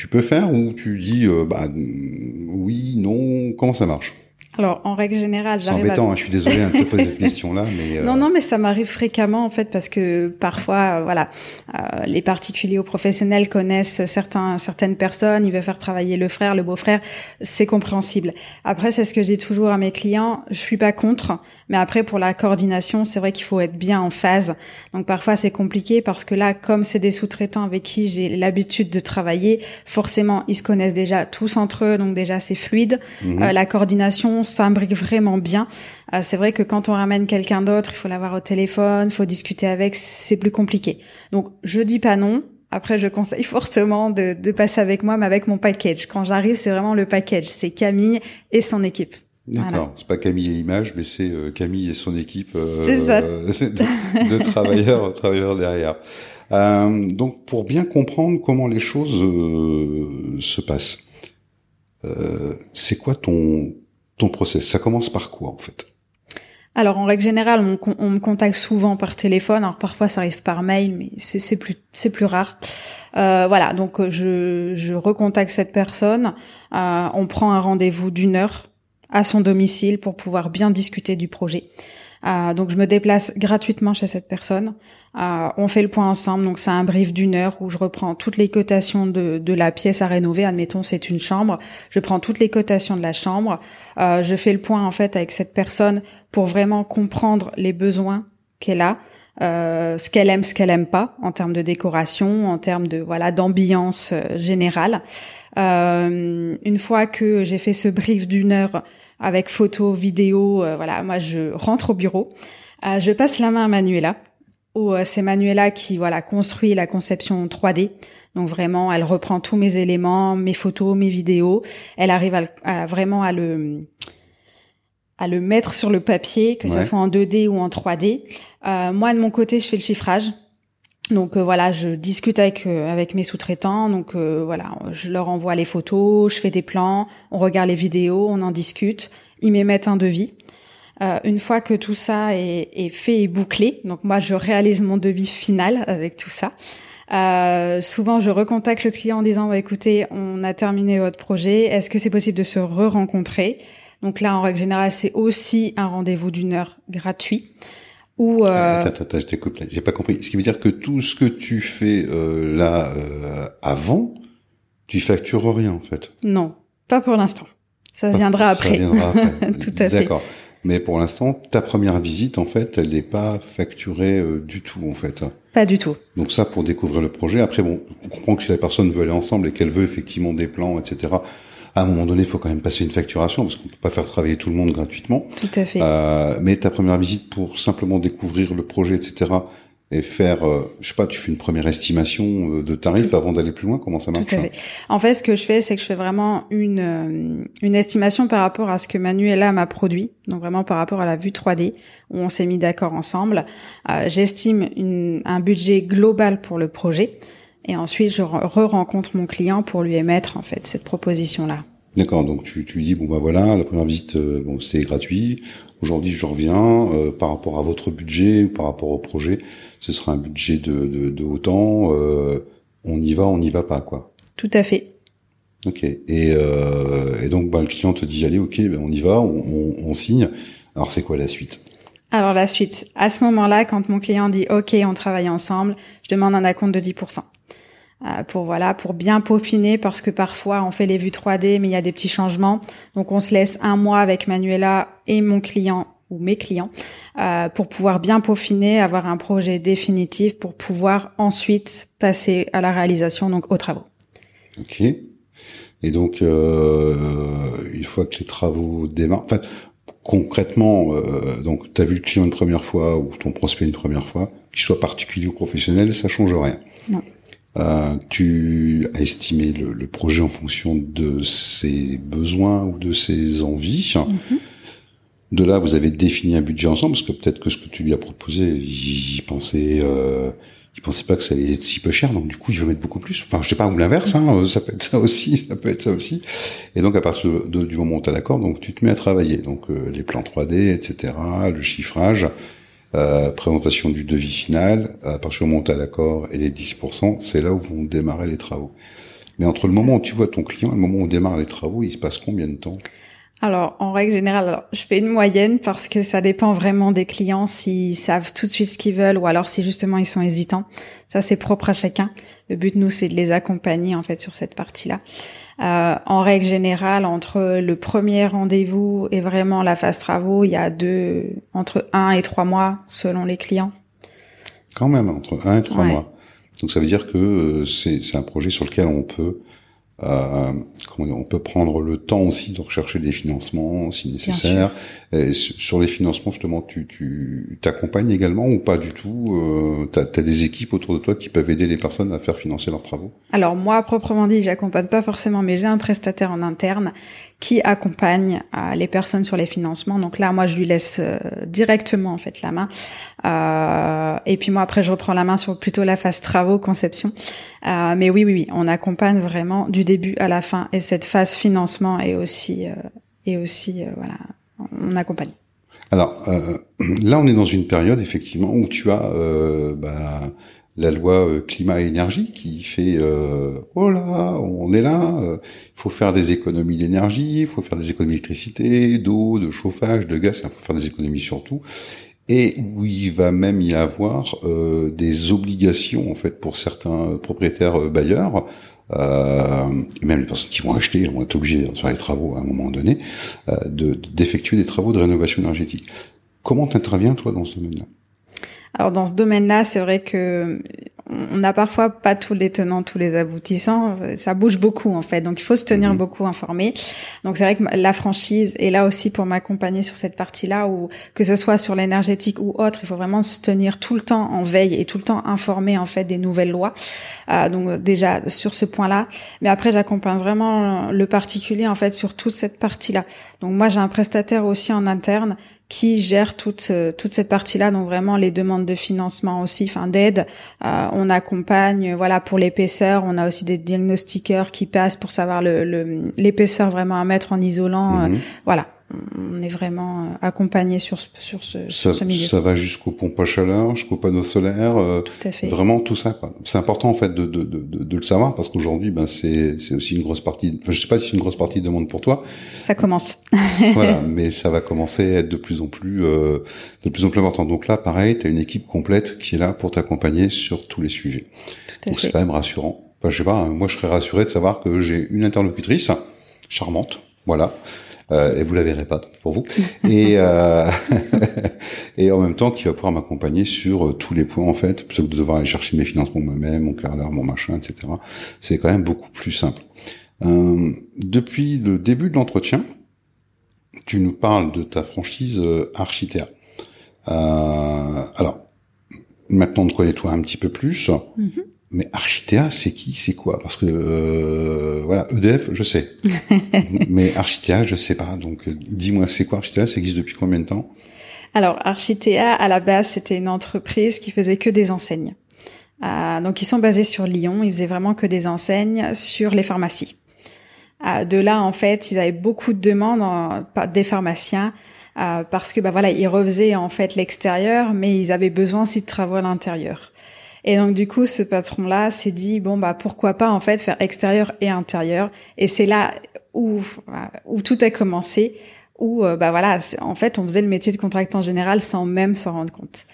tu peux faire ou tu dis bah oui, non, comment ça marche? Alors, en règle générale, j'arrive. C'est embêtant, hein, je suis désolée de te poser cette question-là, mais. Euh... Non, non, mais ça m'arrive fréquemment en fait parce que parfois, euh, voilà, euh, les particuliers ou professionnels connaissent certains, certaines personnes, ils veulent faire travailler le frère, le beau-frère, c'est compréhensible. Après, c'est ce que je dis toujours à mes clients, je suis pas contre, mais après pour la coordination, c'est vrai qu'il faut être bien en phase. Donc parfois c'est compliqué parce que là, comme c'est des sous-traitants avec qui j'ai l'habitude de travailler, forcément ils se connaissent déjà tous entre eux, donc déjà c'est fluide. Mhm. Euh, la coordination ça s'imbrique vraiment bien. Euh, c'est vrai que quand on ramène quelqu'un d'autre, il faut l'avoir au téléphone, il faut discuter avec, c'est plus compliqué. Donc je dis pas non. Après, je conseille fortement de, passer avec moi, mais avec mon package. Quand j'arrive, c'est vraiment le package. C'est Camille et son équipe. D'accord. C'est pas Camille et Image, mais c'est euh, Camille et son équipe euh, de, travailleurs, travailleurs derrière. donc, pour bien comprendre comment les choses se passent, c'est quoi ton ton process Ça commence par quoi en fait? Alors en règle générale, on, me contacte souvent par téléphone. Alors parfois ça arrive par mail, mais c'est plus c'est plus rare. Euh, voilà, donc euh, je, je recontacte cette personne. Euh, on prend un rendez-vous d'une heure à son domicile pour pouvoir bien discuter du projet. Euh, donc je me déplace gratuitement chez cette personne. Euh, on fait le point ensemble. Donc c'est un brief d'une heure où je reprends toutes les cotations de, la pièce à rénover. Admettons c'est une chambre. Je prends toutes les cotations de la chambre. Euh, je fais le point en fait avec cette personne pour vraiment comprendre les besoins qu'elle a. Ce qu'elle aime, ce qu'elle aime pas en termes de décoration, en termes de voilà d'ambiance générale. Une fois que j'ai fait ce brief d'une heure, avec photos, vidéos. Euh, voilà, moi je rentre au bureau, euh, je passe la main à Manuela. où c'est Manuela qui voilà construit la conception 3D. Donc vraiment, elle reprend tous mes éléments, mes photos, mes vidéos. Elle arrive à, vraiment à le à le mettre sur le papier, que ça soit en 2D ou en 3D. Euh, moi, de mon côté, je fais le chiffrage. Donc euh, voilà, je discute avec euh, avec mes sous-traitants. Donc euh, voilà, je leur envoie les photos, je fais des plans, on regarde les vidéos, on en discute. Ils m'émettent un devis. une fois que tout ça est, est, fait et bouclé, donc moi je réalise mon devis final avec tout ça. souvent, je recontacte le client en disant bah, "Écoutez, on a terminé votre projet. Est-ce que c'est possible de se re-rencontrer? Donc là, en règle générale, c'est aussi un rendez-vous d'une heure gratuit. Ou euh... Attends, attends, je t'écoute J'ai pas compris. Ce qui veut dire que tout ce que tu fais euh, là euh, avant, tu factures rien en fait. Non, pas pour l'instant. Ça viendra après. Ça viendra après. tout à fait. D'accord. Mais pour l'instant, ta première visite, en fait, elle n'est pas facturée euh, du tout, en fait. Pas du tout. Donc ça, pour découvrir le projet. Après, bon, on comprend que si la personne veut aller ensemble et qu'elle veut effectivement des plans, etc., à un moment donné, il faut quand même passer une facturation parce qu'on peut pas faire travailler tout le monde gratuitement. Tout à fait. Euh, mais ta première visite pour simplement découvrir le projet, etc. Et faire, euh, je sais pas, tu fais une première estimation euh, de tarif avant d'aller plus loin. Comment ça marche Tout à fait. En fait, ce que je fais, c'est que je fais vraiment une euh, une estimation par rapport à ce que Manuela m'a produit. Donc vraiment par rapport à la vue 3D où on s'est mis d'accord ensemble. Euh, J'estime un budget global pour le projet. Et ensuite, je re-rencontre mon client pour lui émettre en fait cette proposition-là. D'accord, donc tu, tu dis bon bah voilà, la première visite, euh, bon c'est gratuit. Aujourd'hui, je reviens euh, par rapport à votre budget ou par rapport au projet, ce sera un budget de, de, de autant. Euh, on y va, on n'y va pas quoi. Tout à fait. Ok. Et, et donc bah, le client te dit allez, ok, ben, on y va, on, on, on signe. Alors c'est quoi la suite? Alors la suite, à ce moment-là, quand mon client dit OK, on travaille ensemble, je demande un acompte de 10%. Euh, pour voilà pour bien peaufiner parce que parfois on fait les vues 3D mais il y a des petits changements. Donc on se laisse un mois avec Manuela et mon client ou mes clients euh, pour pouvoir bien peaufiner avoir un projet définitif pour pouvoir ensuite passer à la réalisation donc aux travaux. Ok. Et donc euh, une fois que les travaux démarrent enfin concrètement euh, donc tu as vu le client une première fois ou ton prospect une première fois qu'il soit particulier ou professionnel ça change rien. Non euh, tu as estimé le, le, projet en fonction de ses besoins ou de ses envies. Mhm. De là, vous avez défini un budget ensemble, parce que peut-être que ce que tu lui as proposé, il pensait, euh, il pensait pas que ça allait être si peu cher, donc du coup, il veut mettre beaucoup plus. Enfin, je sais pas, ou l'inverse, hein, ça peut être ça aussi, ça peut être ça aussi. Et donc, à partir de, du moment où tu as l'accord, donc tu te mets à travailler. Donc, euh, les plans 3D, etc., le chiffrage, euh, présentation du devis final, à partir du moment où à l'accord et les 10%, c'est là où vont démarrer les travaux. Mais entre le moment où tu vois ton client et le moment où on démarre les travaux, il se passe combien de temps? Alors, en règle générale, alors, je fais une moyenne parce que ça dépend vraiment des clients s'ils savent tout de suite ce qu'ils veulent ou alors si justement ils sont hésitants. Ça, c'est propre à chacun. Le but, nous, c'est de les accompagner en fait sur cette partie-là. Euh, en règle générale, entre le premier rendez-vous et vraiment la phase travaux, il y a deux, entre un et trois mois selon les clients. Quand même, entre un et trois mois. Donc ça veut dire que euh, c'est un projet sur lequel on peut euh, on peut prendre le temps aussi de rechercher des financements si nécessaire. Et sur les financements, justement, tu t'accompagnes également ou pas du tout euh, Tu as, des équipes autour de toi qui peuvent aider les personnes à faire financer leurs travaux? Alors moi, proprement dit, j'accompagne pas forcément, mais j'ai un prestataire en interne qui accompagne euh, les personnes sur les financements. Donc là, moi, je lui laisse euh, directement en fait la main. Euh, et puis moi, après, je reprends la main sur plutôt la phase travaux, conception. mais oui, oui, oui, on accompagne vraiment du début à la fin. Et cette phase financement est aussi, est aussi, voilà, on accompagne. Alors là, on est dans une période effectivement où tu as bah, la loi euh, climat et énergie qui fait euh, oh là on est là euh, il faut faire des économies d'énergie il faut faire des économies d'électricité d'eau de chauffage de gaz il faut faire des économies sur tout et où il va même y avoir euh, des obligations en fait pour certains propriétaires bailleurs euh, même les personnes qui vont acheter vont être obligées de faire les travaux à un moment donné de d'effectuer des travaux de rénovation énergétique. Comment t'interviens toi dans ce domaine-là? Alors dans ce domaine-là, c'est vrai que on n'a parfois pas tous les tenants, tous les aboutissants. Ça bouge beaucoup en fait, donc il faut se tenir mhm. beaucoup informé. Donc c'est vrai que la franchise est là aussi pour m'accompagner sur cette partie-là, ou que ce soit sur l'énergétique ou autre, il faut vraiment se tenir tout le temps en veille et tout le temps informé en fait des nouvelles lois. Euh, donc déjà sur ce point-là, mais après j'accompagne vraiment le particulier en fait sur toute cette partie-là. Donc moi j'ai un prestataire aussi en interne qui gère toute euh, toute cette partie-là, donc vraiment les demandes de financement aussi, enfin d'aide. Euh, on accompagne, voilà, pour l'épaisseur, on a aussi des diagnostiqueurs qui passent pour savoir le l'épaisseur vraiment à mettre en isolant. Euh, mhm. voilà, on est vraiment euh, accompagné sur ce, sur ce, ça, ce milieu. Ça va jusqu'aux pompes à chaleur, jusqu'aux panneaux solaires. Euh, tout à fait. Vraiment tout ça. C'est important en fait de, de, de, de, le savoir parce qu'aujourd'hui, ben c'est c'est aussi une grosse partie. Enfin, je sais pas si une grosse partie demande pour toi. Ça commence. voilà, mais ça va commencer à être de plus en plus euh, de plus en plus important. Donc là, pareil, tu as une équipe complète qui est là pour t'accompagner sur tous les sujets. Tout à Donc c'est quand même rassurant. Enfin, je sais pas, hein, moi je serais rassuré de savoir que j'ai une interlocutrice charmante, voilà, euh, et vous la verrez pas pour vous. et euh, et en même temps, qui va pouvoir m'accompagner sur euh, tous les points en fait, plutôt que de devoir aller chercher mes financements moi-même, mon carrière, mon machin, etc. C'est quand même beaucoup plus simple. Euh, depuis le début de l'entretien, tu nous parles de ta franchise Architea. Euh, alors, maintenant, on te connaît toi un petit peu plus. Mm-hmm. Mais Architea, c'est qui, c'est quoi? Parce que euh, voilà, EDF, je sais, mais Architea, je sais pas. Donc, euh, dis-moi, c'est quoi Architea Ça existe depuis combien de temps? Alors, Architea, à la base, c'était une entreprise qui faisait que des enseignes. Euh, donc, ils sont basés sur Lyon. Ils faisaient vraiment que des enseignes sur les pharmacies. Euh, de là, en fait, ils avaient beaucoup de demandes en, des pharmaciens euh, parce que, bah voilà, ils refaisaient en fait l'extérieur, mais ils avaient besoin aussi de travaux à l'intérieur. Et donc du coup, ce patron-là s'est dit bon bah pourquoi pas en fait faire extérieur et intérieur. Et c'est là où où tout a commencé, où euh, bah voilà, en fait on faisait le métier de contractant général sans même s'en rendre compte.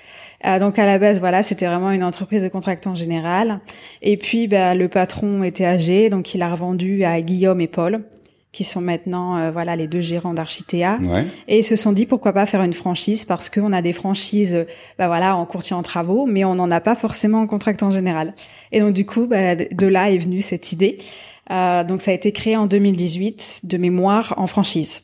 Euh, donc à la base voilà, c'était vraiment une entreprise de contractant général. Et puis bah, le patron était âgé, donc il a revendu à Guillaume et Paul qui sont maintenant euh, voilà les deux gérants d'Architea. Et ils se sont dit pourquoi pas faire une franchise parce qu'on a des franchises euh, bah voilà en courtier en travaux mais on n'en a pas forcément en contractant général. Et donc du coup bah, de là est venue cette idée. Euh, donc ça a été créé en 2018 de mémoire en franchise.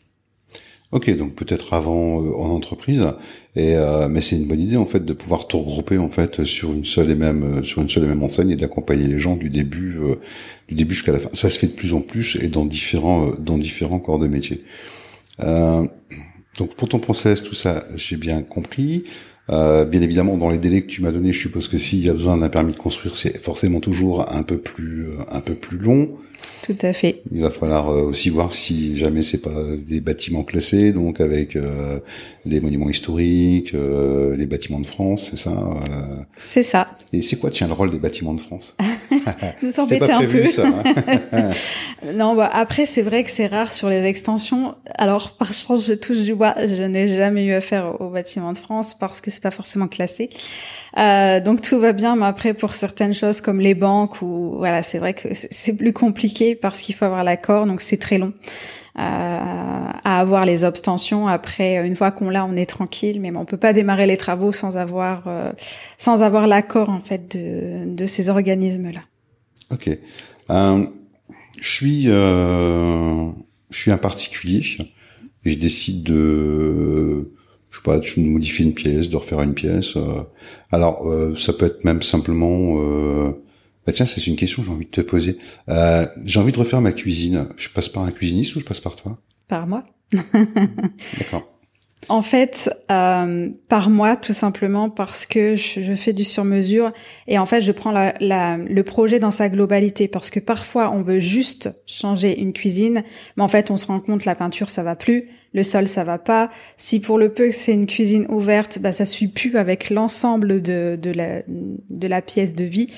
Ok, donc peut-être avant euh, en entreprise, et euh, mais c'est une bonne idée en fait de pouvoir tout regrouper en fait sur une seule et même euh, sur une seule et même enseigne et d'accompagner les gens du début du début jusqu'à la fin. Ça se fait de plus en plus et dans différents dans différents corps de métier. donc pour ton process, tout ça, j'ai bien compris. bien évidemment, dans les délais que tu m'as donnés, je suppose que s'il y a besoin d'un permis de construire, c'est forcément toujours un peu plus un peu plus long. Tout à fait. Il va falloir euh, aussi voir si jamais c'est pas des bâtiments classés, donc avec euh, les monuments historiques, euh, les bâtiments de France, c'est ça C'est ça. Et c'est quoi, tiens, le rôle des bâtiments de France? Nous embêter un peu. Ça, hein non, bah, après c'est vrai que c'est rare sur les extensions. Alors par chance, je touche du bois, je n'ai jamais eu affaire aux bâtiments de France parce que c'est pas forcément classé. Euh, donc tout va bien, mais après pour certaines choses comme les banques ou voilà, c'est vrai que c'est plus compliqué parce qu'il faut avoir l'accord, donc c'est très long. Euh, à avoir les abstentions. Après, une fois qu'on l'a, on est tranquille, mais on peut pas démarrer les travaux sans avoir euh, sans avoir l'accord en fait de, de ces organismes-là. Ok. Euh, je suis je suis un particulier. Je décide de je sais pas, de modifier une pièce, de refaire une pièce. Euh. alors, euh, ça peut être même simplement. Euh, bah tiens, c'est une question que j'ai envie de te poser. Euh, j'ai envie de refaire ma cuisine. Je passe par un cuisiniste ou je passe par toi? Par moi. D'accord. En fait, euh, par moi, tout simplement parce que je, fais du sur-mesure et en fait, je prends la, la, le projet dans sa globalité parce que parfois, on veut juste changer une cuisine, mais en fait, on se rend compte la peinture, ça va plus, le sol, ça va pas. Si pour le peu que c'est une cuisine ouverte, bah ça suit plus avec l'ensemble de, de la de la pièce de vie.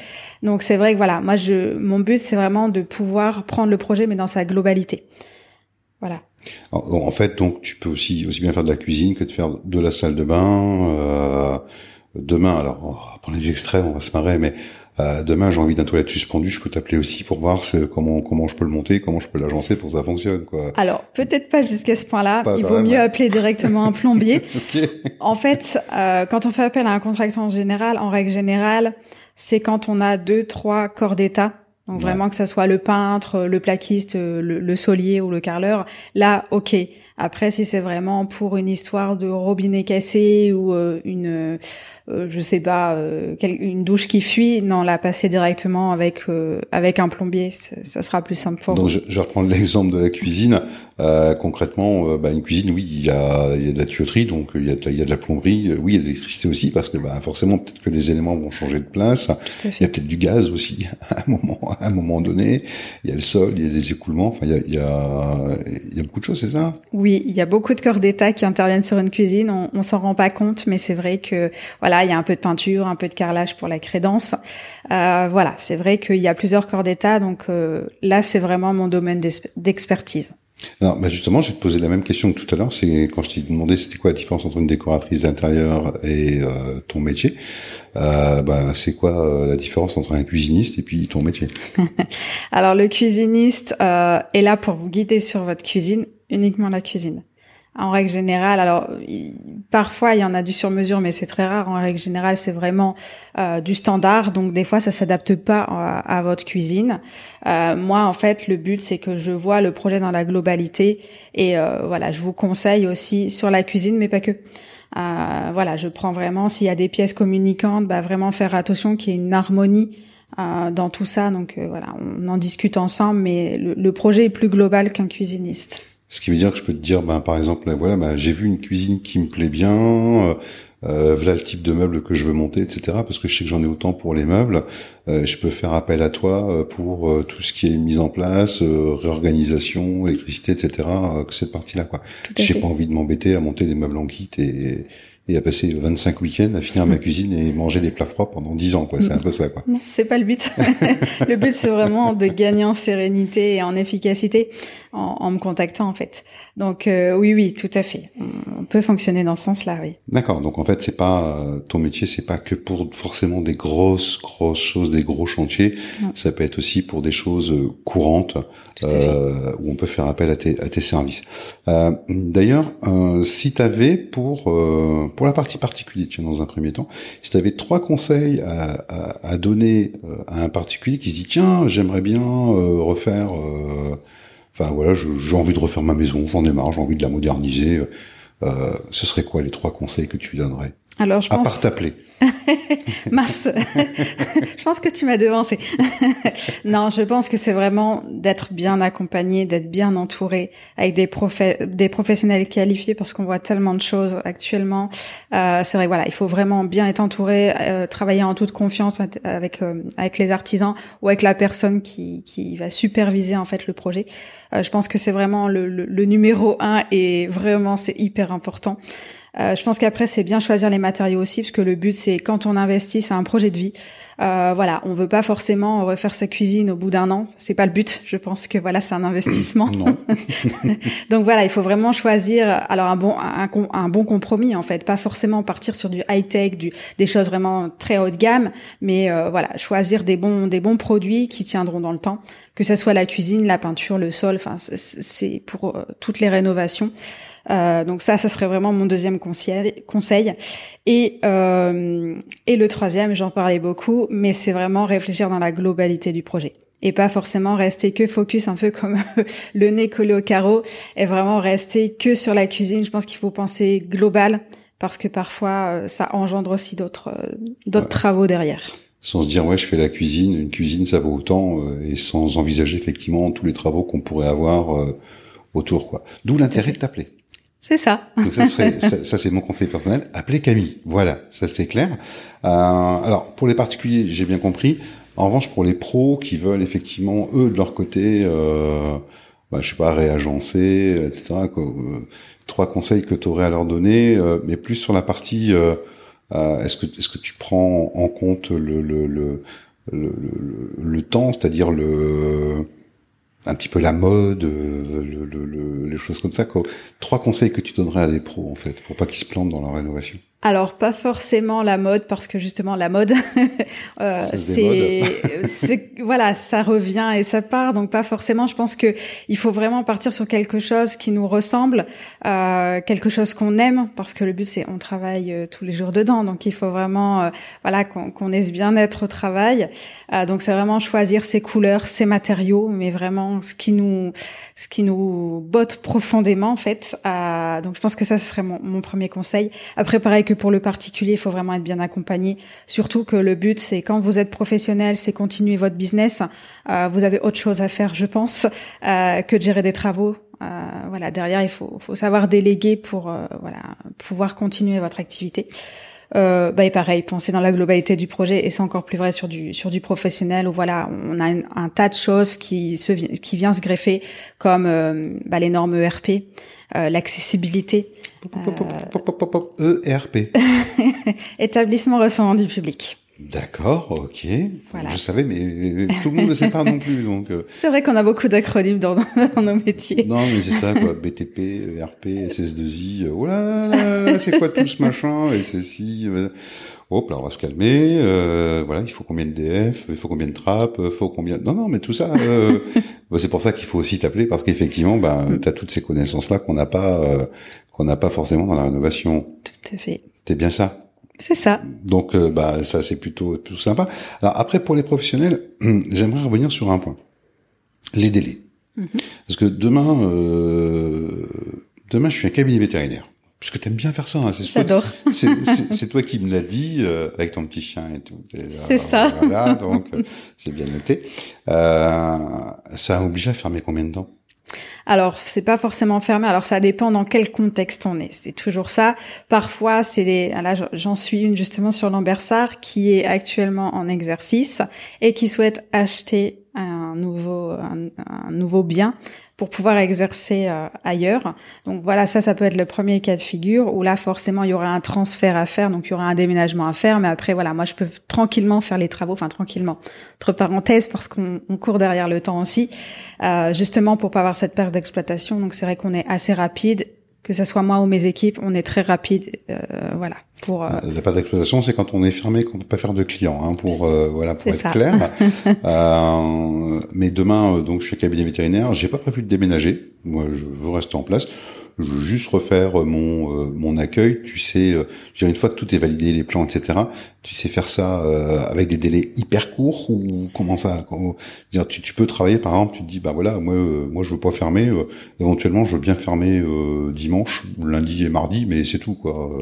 Donc c'est vrai que voilà, moi, je mon but, c'est vraiment de pouvoir prendre le projet, mais dans sa globalité. Voilà. En fait, donc, tu peux aussi aussi bien faire de la cuisine que de faire de la salle de bain. Euh, demain, alors, prendre les extrêmes, on va se marrer, mais demain, j'ai envie d'un toilette suspendu, je peux t'appeler aussi pour voir comment comment je peux le monter, comment je peux l'agencer pour que ça fonctionne, quoi. Alors, peut-être pas jusqu'à ce point-là. Il vaut mieux appeler directement un plombier. okay. En fait, euh, quand on fait appel à un contractant général, en règle générale, c'est quand on a deux, trois corps d'état. Donc vraiment que ça soit le peintre, le plaquiste, le, le solier ou le carreleur. Là, ok. Après, si c'est vraiment pour une histoire de robinet cassé ou euh, une euh, je sais pas, euh, une douche qui fuit, non, la passer directement avec euh, avec un plombier, ça sera plus simple pour Donc, Je, je vais reprendre l'exemple de la cuisine. concrètement, bah, une cuisine, oui, il y a, il y a de la tuyauterie, donc il y a de, il y a de la plomberie, oui, il y a de l'électricité aussi, parce que bah, forcément, peut-être que les éléments vont changer de place. Il y a peut-être du gaz aussi à un moment, à un moment donné. Il y a le sol, il y a les écoulements. Enfin, il y a, il y a, il y a beaucoup de choses, c'est ça Oui, il y a beaucoup de corps d'état qui interviennent sur une cuisine. On, on s'en rend pas compte, mais c'est vrai que voilà il y a un peu de peinture, un peu de carrelage pour la crédence. Euh, voilà, c'est vrai qu'il y a plusieurs corps d'état, donc euh, là, c'est vraiment mon domaine d'expertise. Alors, bah justement, je vais te poser la même question que tout à l'heure. C'est quand je t'ai demandé c'était quoi la différence entre une décoratrice d'intérieur et euh, ton métier. Euh, bah, c'est quoi euh, la différence entre un cuisiniste et puis ton métier? Alors, le cuisiniste est là pour vous guider sur votre cuisine, uniquement la cuisine. En règle générale, alors parfois il y en a du sur-mesure, mais c'est très rare. En règle générale, c'est vraiment euh, du standard. Donc des fois, ça s'adapte pas à, votre cuisine. Euh, moi, en fait, le but c'est que je vois le projet dans la globalité et euh, voilà, je vous conseille aussi sur la cuisine, mais pas que. voilà, je prends vraiment s'il y a des pièces communicantes, bah vraiment faire attention qu'il y ait une harmonie dans tout ça. Donc voilà, on en discute ensemble, mais le projet est plus global qu'un cuisiniste. Ce qui veut dire que je peux te dire, ben, par exemple, voilà, ben, j'ai vu une cuisine qui me plaît bien, euh, euh, voilà le type de meubles que je veux monter, etc. Parce que je sais que j'en ai autant pour les meubles. Euh, je peux faire appel à toi euh, pour euh, tout ce qui est mise en place, réorganisation, électricité, etc. que cette partie-là, quoi. J'ai pas envie de m'embêter à monter des meubles en kit et et à passer 25 week-ends à finir ma cuisine et manger des plats froids pendant 10 ans, quoi. C'est un peu ça, quoi. Non, c'est pas le but. le but, c'est vraiment de gagner en sérénité et en efficacité en, en me contactant, en fait. Donc, euh, oui, oui, tout à fait. On peut fonctionner dans ce sens-là, oui. D'accord. Donc, en fait, c'est pas euh, ton métier, c'est pas que pour forcément des grosses, grosses choses, des gros chantiers. Ça peut être aussi pour des choses euh, courantes euh, où on peut faire appel à tes, à tes services. Euh, D'ailleurs, si tu avais pour pour la partie particulière, tiens, dans un premier temps, si tu avais trois conseils à, à, à, donner euh, à un particulier qui se dit tiens, j'aimerais bien euh, refaire, euh, enfin voilà, j'ai envie de refaire ma maison, j'en ai marre, j'ai envie de la moderniser. Ce serait quoi les trois conseils que tu donnerais Alors, je à pense... part t'appeler. Masse. je pense que tu m'as devancé. non, je pense que c'est vraiment d'être bien accompagné, d'être bien entouré avec des, des professionnels qualifiés parce qu'on voit tellement de choses actuellement. Euh, c'est vrai, voilà, il faut vraiment bien être entouré, euh, travailler en toute confiance avec euh, avec les artisans ou avec la personne qui, qui va superviser en fait le projet. Euh, je pense que c'est vraiment le, le, le numéro un et vraiment c'est hyper important. Euh, je pense qu'après c'est bien choisir les matériaux aussi, parce que le but c'est quand on investit, c'est un projet de vie. Euh, voilà, on veut pas forcément refaire sa cuisine au bout d'un an. C'est pas le but. Je pense que voilà, c'est un investissement. Donc voilà, il faut vraiment choisir alors un bon un, un, bon compromis en fait, pas forcément partir sur du high tech, du des choses vraiment très haut de gamme, mais euh, voilà, choisir des bons des bons produits qui tiendront dans le temps, que ce soit la cuisine, la peinture, le sol. Enfin, c'est pour euh, toutes les rénovations. Euh, donc ça, ça serait vraiment mon deuxième conseil. conseil. Et, euh, et le troisième, j'en parlais beaucoup, mais c'est vraiment réfléchir dans la globalité du projet et pas forcément rester que focus un peu comme le nez collé au carreau et vraiment rester que sur la cuisine. Je pense qu'il faut penser global parce que parfois euh, ça engendre aussi d'autres d'autres travaux derrière. Sans se dire ouais je fais la cuisine, une cuisine ça vaut autant et sans envisager effectivement tous les travaux qu'on pourrait avoir autour quoi. D'où l'intérêt de t'appeler. C'est ça. Donc ça, serait, ça, c'est mon conseil personnel. Appelez Camille. Voilà, ça c'est clair. Euh, alors pour les particuliers, j'ai bien compris. En revanche, pour les pros qui veulent effectivement eux de leur côté, euh, bah, je sais pas, réagencer, etc. Quoi, euh, trois conseils que tu aurais à leur donner, euh, mais plus sur la partie. Euh, est-ce que est-ce que tu prends en compte le le le, le, le temps, c'est-à-dire le un petit peu la mode, euh, le, les choses comme ça. Trois conseils que tu donnerais à des pros en fait, pour pas qu'ils se plantent dans leur rénovation. Alors pas forcément la mode parce que justement la mode euh, c'est voilà ça revient et ça part donc pas forcément. Je pense que il faut vraiment partir sur quelque chose qui nous ressemble euh, quelque chose qu'on aime parce que le but c'est on travaille euh, tous les jours dedans. Donc il faut vraiment euh, voilà qu'on qu'on ait ce bien-être au travail. Euh, donc c'est vraiment choisir ses couleurs ses matériaux mais vraiment ce qui nous ce qui nous botte profondément en fait. Donc je pense que ça ce serait mon, mon premier conseil. Après pareil que pour le particulier, il faut vraiment être bien accompagné. Surtout que le but, c'est quand vous êtes professionnel, c'est continuer votre business. Euh, vous avez autre chose à faire, je pense, euh, que de gérer des travaux. Euh, voilà, derrière, il faut, faut savoir déléguer pour euh, voilà pouvoir continuer votre activité. Euh, bah et pareil, penser dans la globalité du projet et c'est encore plus vrai sur du sur du professionnel où voilà on a un, tas de choses qui se qui vient se greffer comme euh, bah, les normes ERP, l'accessibilité. ERP. Établissement recevant du public. D'accord, ok. Je savais, mais tout le monde ne sait pas non plus. Donc. Euh. C'est vrai qu'on a beaucoup d'acronymes dans, dans, nos métiers. Non, mais c'est ça, quoi. BTP, ERP, SS2I. Oh là là, c'est quoi tout ce machin Et ceci. Hop, là, on va se calmer. Euh, voilà, il faut combien de DF Il faut combien de trappes Il faut combien Non, non, mais tout ça. Euh, bah, c'est pour ça qu'il faut aussi t'appeler parce qu'effectivement, bah, mm. tu as toutes ces connaissances-là qu'on n'a pas, euh, qu'on n'a pas forcément dans la rénovation. Tout à fait. C'est bien ça. C'est ça. Donc, euh, bah, ça c'est plutôt, plutôt sympa. Alors après, pour les professionnels, j'aimerais revenir sur un point les délais. Mhm. Parce que demain, euh, demain, je suis un cabinet vétérinaire. Puisque tu aimes bien faire ça. Hein, J'adore. C'est toi qui me l'as dit euh, avec ton petit chien et tout. C'est ça. Voilà, donc c'est bien noté. Euh, ça oblige à fermer combien de temps? Alors, c'est pas forcément fermé. Alors, ça dépend dans quel contexte on est. C'est toujours ça. Parfois, c'est des. Ah, là, j'en suis une justement sur l'Ambersard qui est actuellement en exercice et qui souhaite acheter un nouveau un nouveau bien pour pouvoir exercer euh, ailleurs. Donc voilà, ça, ça peut être le premier cas de figure où là, forcément, il y aura un transfert à faire, donc il y aura un déménagement à faire. Mais après, voilà, moi, je peux tranquillement faire les travaux, enfin tranquillement, entre parenthèses, parce qu'on court derrière le temps aussi, euh, justement pour pas avoir cette perte d'exploitation. Donc c'est vrai qu'on est assez rapide que ce soit moi ou mes équipes, on est très rapide, euh, voilà. Pour euh... la perte d'exploitation, c'est quand on est fermé, qu'on peut pas faire de clients, hein, pour euh, voilà, pour être clair. euh, mais demain, donc, je suis cabinet vétérinaire, j'ai pas prévu de déménager. Moi, je veux rester en place je veux juste refaire euh, mon euh, mon accueil. Tu sais, euh, une fois que tout est validé, les plans, etc. Tu sais faire ça avec des délais hyper courts ou comment ça dire, tu, tu, peux travailler par exemple. Tu te dis bah voilà, moi moi je veux pas fermer. éventuellement, je veux bien fermer dimanche, lundi et mardi, mais c'est tout quoi.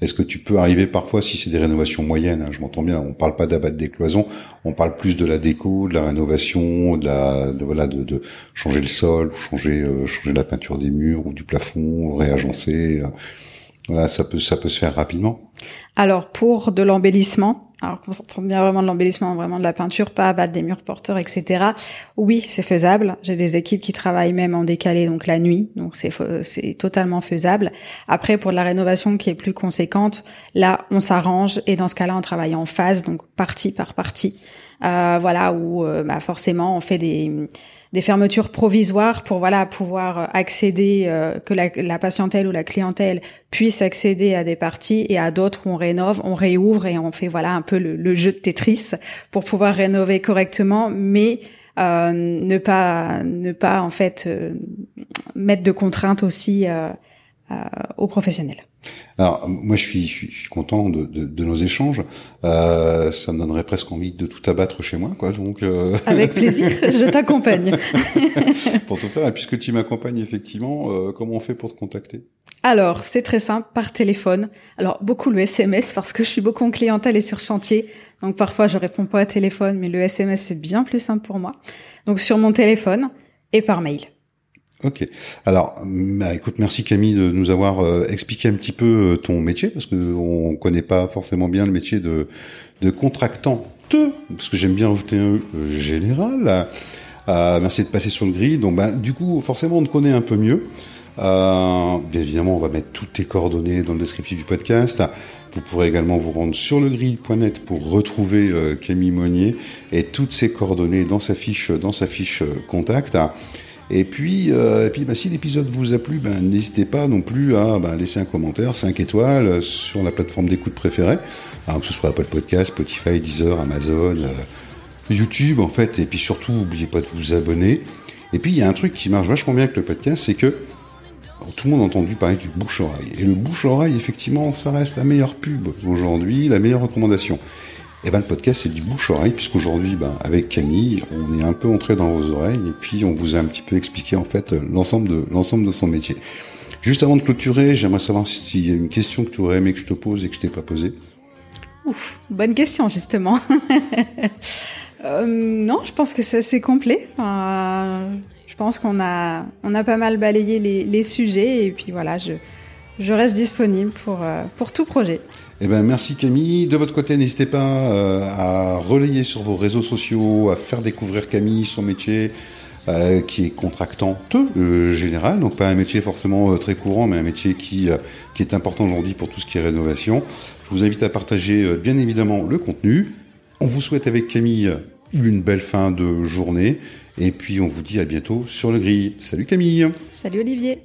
Est-ce que tu peux arriver parfois, si c'est des rénovations moyennes, hein, je m'entends bien, on parle pas d'abattre des cloisons, on parle plus de la déco, de la rénovation, de la, voilà, de, de changer le sol, changer, euh, changer la peinture des murs ou du plafond, réagencer. Euh, voilà, ça peut, ça peut se faire rapidement. Alors pour de l'embellissement, alors qu'on s'entend bien vraiment de l'embellissement, vraiment de la peinture, pas abattre des murs porteurs, etc. Oui, c'est faisable. J'ai des équipes qui travaillent même en décalé, donc la nuit, donc c'est c'est totalement faisable. Après, pour de la rénovation qui est plus conséquente, là, on s'arrange et dans ce cas-là, on travaille en phase, donc partie par partie. Euh, voilà, où euh, bah, forcément, on fait des des fermetures provisoires pour voilà pouvoir accéder euh, que la, la, patientèle ou la clientèle puisse accéder à des parties et à d'autres où on rénove, on réouvre et on fait voilà un peu le, jeu de Tetris pour pouvoir rénover correctement, mais euh, ne pas ne pas en fait euh, mettre de contraintes aussi aux professionnels. Alors moi je suis, je suis, content de, de, de, nos échanges. Euh, ça me donnerait presque envie de tout abattre chez moi, quoi. Donc euh... avec plaisir, je t'accompagne. pour tout faire, et puisque tu m'accompagnes effectivement, euh, comment on fait pour te contacter? Alors c'est très simple, par téléphone. Alors beaucoup le SMS parce que je suis beaucoup en clientèle et sur chantier, donc parfois je réponds pas à téléphone, mais le SMS c'est bien plus simple pour moi. Donc sur mon téléphone et par mail. Ok. Alors, bah, écoute, merci Camille de nous avoir euh, expliqué un petit peu euh, ton métier parce que on connaît pas forcément bien le métier de de contractant, parce que j'aime bien rajouter un euh, général. merci de passer sur le gris. Donc, bah, du coup, forcément, on te connaît un peu mieux. bien évidemment, on va mettre toutes tes coordonnées dans le descriptif du podcast. Vous pourrez également vous rendre sur legrill.net pour retrouver Camille Monnier et toutes ses coordonnées dans sa fiche dans sa fiche contact. Et puis, euh, et puis bah, si l'épisode vous a plu, ben, n'hésitez pas non plus à ben, laisser un commentaire, 5 étoiles sur la plateforme d'écoute préférée, alors que ce soit Apple Podcast, Spotify, Deezer, Amazon, euh, YouTube en fait, et puis surtout, n'oubliez pas de vous abonner. Et puis il y a un truc qui marche vachement bien avec le podcast, c'est que tout le monde a entendu parler du bouche-oreille. Et le bouche-oreille, effectivement, ça reste la meilleure pub aujourd'hui, la meilleure recommandation. Eh ben le podcast c'est du bouche-oreille, puisqu'aujourd'hui, ben, avec Camille, on est un peu entré dans vos oreilles et puis on vous a un petit peu expliqué en fait l'ensemble de l'ensemble de son métier. Juste avant de clôturer, j'aimerais savoir s'il y a une question que tu aurais aimé que je te pose et que je t'ai pas posée. Ouf, bonne question justement. euh, non, je pense que c'est assez complet. Je pense qu'on a, on a pas mal balayé les, les sujets et puis voilà, je, je reste disponible pour, euh, pour tout projet. Eh ben, merci Camille. De votre côté, n'hésitez pas euh, à relayer sur vos réseaux sociaux, à faire découvrir Camille, son métier, euh, qui est contractant euh, général, donc pas un métier forcément très courant, mais un métier qui, qui est important aujourd'hui pour tout ce qui est rénovation. Je vous invite à partager bien évidemment le contenu. On vous souhaite avec Camille une belle fin de journée. Et puis on vous dit à bientôt sur le grill. Salut Camille. Salut Olivier.